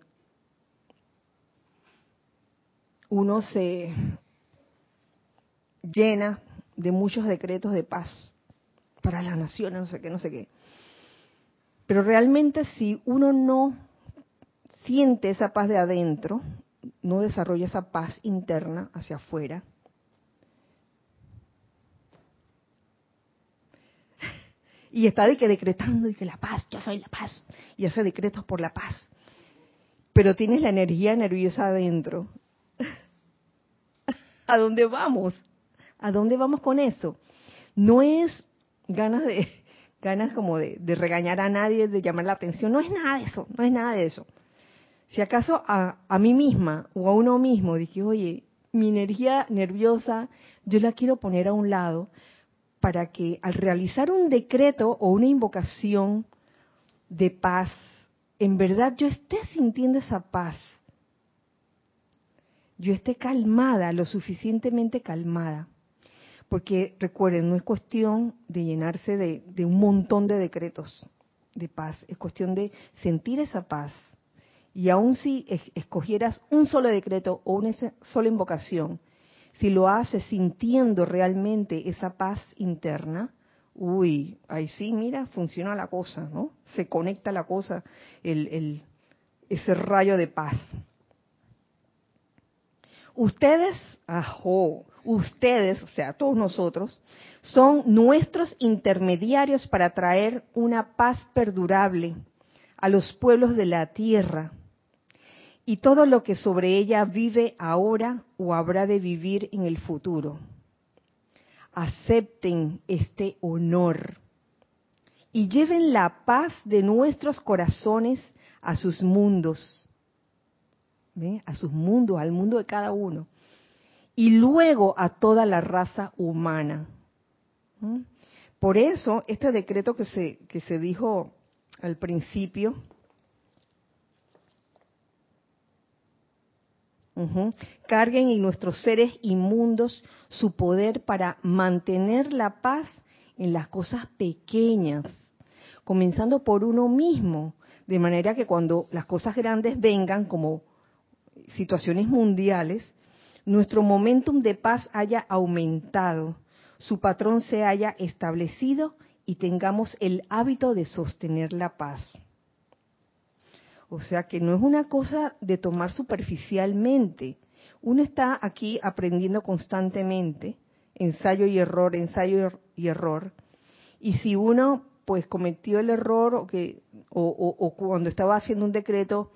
uno se llena de muchos decretos de paz para las naciones, no sé qué, no sé qué. Pero realmente si uno no siente esa paz de adentro, no desarrolla esa paz interna hacia afuera, y está de que decretando y que la paz, yo soy la paz, y hace decretos por la paz, pero tienes la energía nerviosa adentro. ¿A dónde vamos? ¿A dónde vamos con eso? No es ganas de ganas como de, regañar a nadie, de llamar la atención, no es nada de eso, no es nada de eso. Si acaso a, a mí misma o a uno mismo dije, oye, mi energía nerviosa yo la quiero poner a un lado para que al realizar un decreto o una invocación de paz, en verdad yo esté sintiendo esa paz, yo esté calmada, lo suficientemente calmada. Porque recuerden, no es cuestión de llenarse de, un montón de decretos de paz, es cuestión de sentir esa paz. Y aun si escogieras un solo decreto o una sola invocación, si lo haces sintiendo realmente esa paz interna, uy, ahí sí, mira, funciona la cosa, ¿no? Se conecta la cosa, ese rayo de paz. Ustedes, ajo, ustedes, o sea, todos nosotros, son nuestros intermediarios para traer una paz perdurable a los pueblos de la tierra y todo lo que sobre ella vive ahora o habrá de vivir en el futuro. Acepten este honor y lleven la paz de nuestros corazones a sus mundos a sus mundos, al mundo de cada uno, y luego a toda la raza humana. Por eso, este decreto que se, que se dijo al principio, carguen en nuestros seres inmundos su poder para mantener la paz en las cosas pequeñas, comenzando por uno mismo, de manera que cuando las cosas grandes vengan, como situaciones mundiales, nuestro momentum de paz haya aumentado, su patrón se haya establecido y tengamos el hábito de sostener la paz. O sea que no es una cosa de tomar superficialmente. Uno está aquí aprendiendo constantemente, ensayo y error, ensayo y error. Y si uno pues cometió el error o que o cuando estaba haciendo un decreto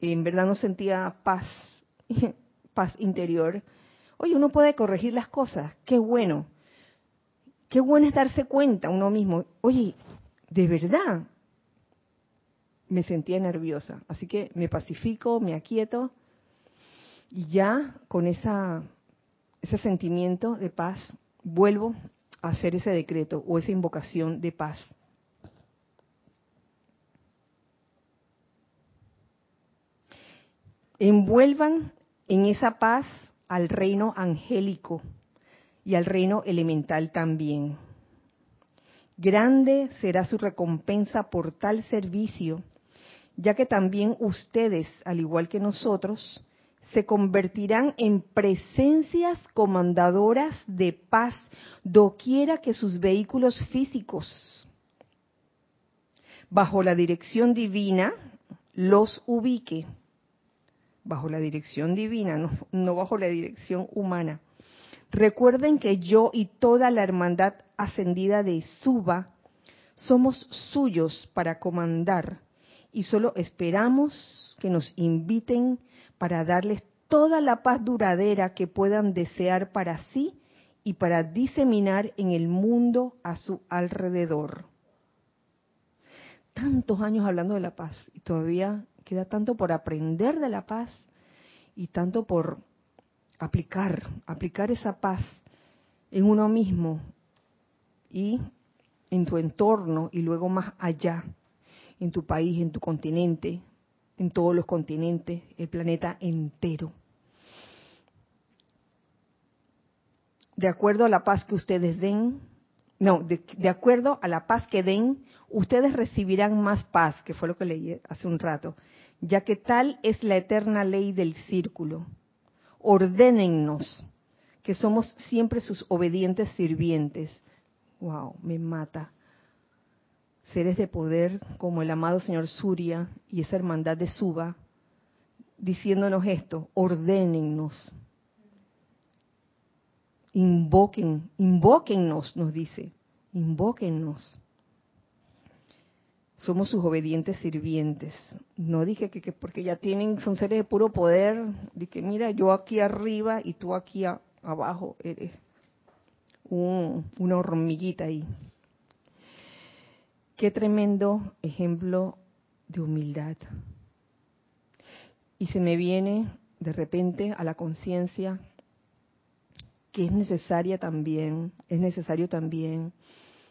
en verdad no sentía paz, paz interior, oye, uno puede corregir las cosas, qué bueno. Qué bueno es darse cuenta uno mismo, oye, de verdad me sentía nerviosa, así que me pacifico, me aquieto y ya con esa ese sentimiento de paz vuelvo a hacer ese decreto o esa invocación de paz. envuelvan en esa paz al reino angélico y al reino elemental también. Grande será su recompensa por tal servicio, ya que también ustedes, al igual que nosotros, se convertirán en presencias comandadoras de paz doquiera que sus vehículos físicos, bajo la dirección divina, los ubique. Bajo la dirección divina, no, no bajo la dirección humana. Recuerden que yo y toda la hermandad ascendida de Suba somos suyos para comandar y solo esperamos que nos inviten para darles toda la paz duradera que puedan desear para sí y para diseminar en el mundo a su alrededor. Tantos años hablando de la paz y todavía queda tanto por aprender de la paz y tanto por aplicar, aplicar esa paz en uno mismo y en tu entorno y luego más allá, en tu país, en tu continente, en todos los continentes, el planeta entero. De acuerdo a la paz que ustedes den, no, de, acuerdo a la paz que den, ustedes recibirán más paz, que fue lo que leí hace un rato, ya que tal es la eterna ley del círculo. Ordénennos, que somos siempre sus obedientes sirvientes. Wow, me mata seres de poder como el amado señor Surya y esa hermandad de Suba, diciéndonos esto, ordénennos, invoquen, invóquennos, nos dice, invóquennos. Somos sus obedientes sirvientes. No dije que, que, porque ya tienen, son seres de puro poder, dije, mira, yo aquí arriba y tú aquí abajo eres un, una hormiguita ahí. Qué tremendo ejemplo de humildad. Y se me viene de repente a la conciencia que es necesaria también, es necesario también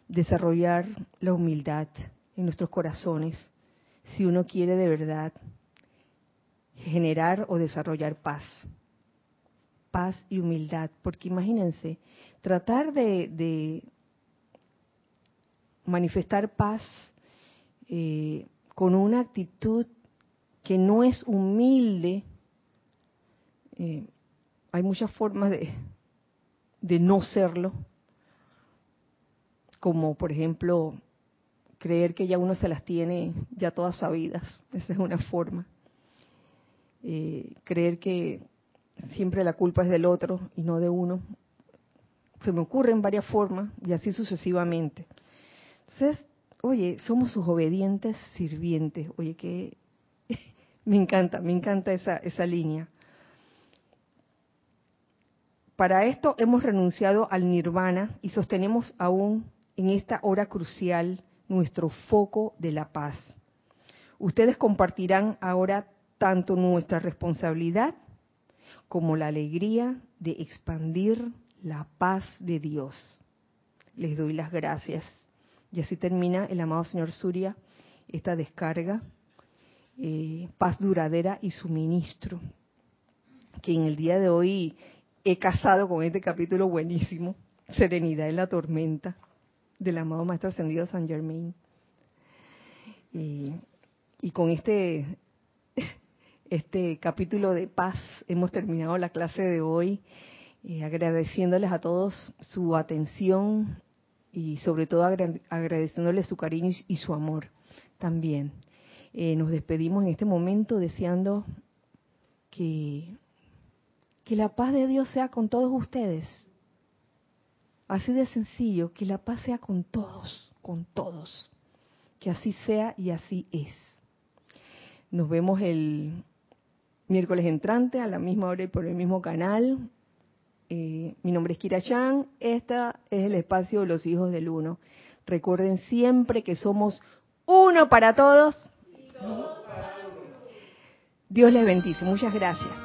desarrollar la humildad en nuestros corazones si uno quiere de verdad generar o desarrollar paz. Paz y humildad, porque imagínense, tratar de, de manifestar paz eh, con una actitud que no es humilde, eh, hay muchas formas de, no serlo, como por ejemplo creer que ya uno se las tiene ya todas sabidas, esa es una forma. Eh, creer que siempre la culpa es del otro y no de uno. Se me ocurren varias formas y así sucesivamente. Oye, somos sus obedientes sirvientes. Oye, que me encanta, me encanta esa, esa línea. Para esto hemos renunciado al nirvana y sostenemos aún en esta hora crucial nuestro foco de la paz. Ustedes compartirán ahora tanto nuestra responsabilidad como la alegría de expandir la paz de Dios. Les doy las gracias. Y así termina el amado señor Surya esta descarga, eh, paz duradera y suministro, que en el día de hoy he casado con este capítulo buenísimo, Serenidad en la tormenta, del amado Maestro Ascendido San Germain. Y, y con este, este capítulo de paz hemos terminado la clase de hoy, eh, agradeciéndoles a todos su atención y sobre todo agradeciéndole su cariño y su amor también. Eh, nos despedimos en este momento deseando que, que la paz de Dios sea con todos ustedes. Así de sencillo, que la paz sea con todos, con todos. Que así sea y así es. Nos vemos el miércoles entrante a la misma hora y por el mismo canal. Eh, mi nombre es Kira Chan, este es el espacio de los hijos del uno. Recuerden siempre que somos uno para todos. Dios les bendice. Muchas gracias.